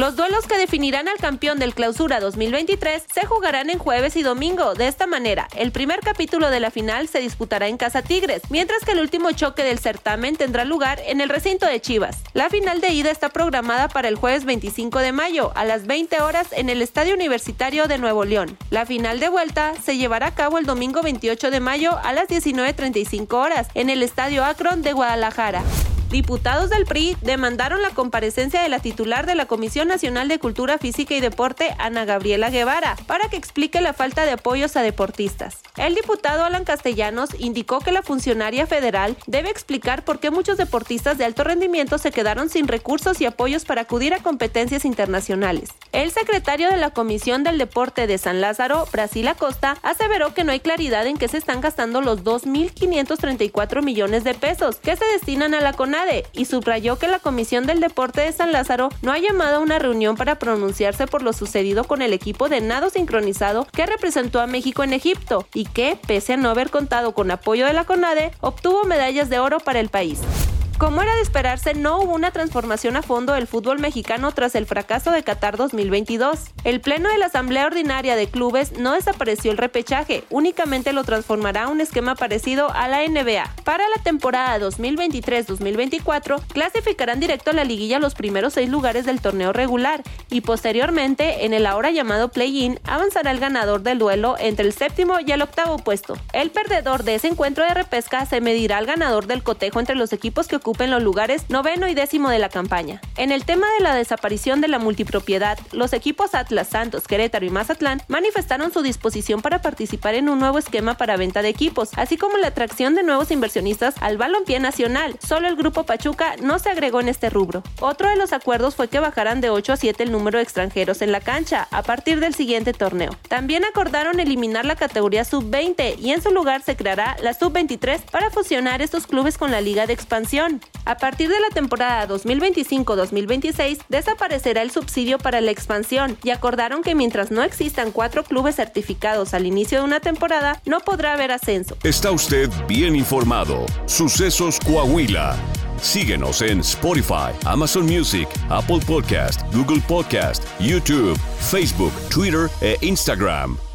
Los duelos que definirán al campeón del Clausura 2023 se jugarán en jueves y domingo. De esta manera, el primer capítulo de la final se disputará en Casa Tigres, mientras que el último choque del certamen tendrá lugar en el recinto de Chivas. La final de ida está programada para el jueves 25 de mayo a las 20 horas en el Estadio Universitario de Nuevo León. La final de vuelta se llevará a cabo el domingo 28 de mayo a las 19.35 horas en el Estadio Akron de Guadalajara. Diputados del PRI demandaron la comparecencia de la titular de la Comisión Nacional de Cultura Física y Deporte, Ana Gabriela Guevara, para que explique la falta de apoyos a deportistas. El diputado Alan Castellanos indicó que la funcionaria federal debe explicar por qué muchos deportistas de alto rendimiento se quedaron sin recursos y apoyos para acudir a competencias internacionales. El secretario de la Comisión del Deporte de San Lázaro, Brasil Acosta, aseveró que no hay claridad en qué se están gastando los 2.534 millones de pesos que se destinan a la Y subrayó que la Comisión del Deporte de San Lázaro no ha llamado a una reunión para pronunciarse por lo sucedido con el equipo de nado sincronizado que representó a México en Egipto y que, pese a no haber contado con apoyo de la CONADE, obtuvo medallas de oro para el país. Como era de esperarse, no hubo una transformación a fondo del fútbol mexicano tras el fracaso de Qatar 2022. El pleno de la Asamblea Ordinaria de Clubes no desapareció el repechaje, únicamente lo transformará a un esquema parecido a la NBA. Para la temporada 2023-2024, clasificarán directo a la liguilla los primeros seis lugares del torneo regular y posteriormente, en el ahora llamado play-in, avanzará el ganador del duelo entre el séptimo y el octavo puesto. El perdedor de ese encuentro de repesca se medirá al ganador del cotejo entre los equipos que ocupen los lugares noveno y décimo de la campaña. En el tema de la desaparición de la multipropiedad, los equipos Atlas, Santos, Querétaro y Mazatlán manifestaron su disposición para participar en un nuevo esquema para venta de equipos, así como la atracción de nuevos inversionistas al balompié nacional. Solo el grupo Pachuca no se agregó en este rubro. Otro de los acuerdos fue que bajaran de 8 a 7 el número de extranjeros en la cancha a partir del siguiente torneo. También acordaron eliminar la categoría sub-20 y en su lugar se creará la sub-23 para fusionar estos clubes con la liga de expansión. A partir de la temporada 2025-2026 desaparecerá el subsidio para la expansión y acordaron que mientras no existan cuatro clubes certificados al inicio de una temporada, no podrá haber ascenso. Está usted bien informado. Sucesos Coahuila. Síguenos en Spotify, Amazon Music, Apple Podcast, Google Podcast, YouTube, Facebook, Twitter e Instagram.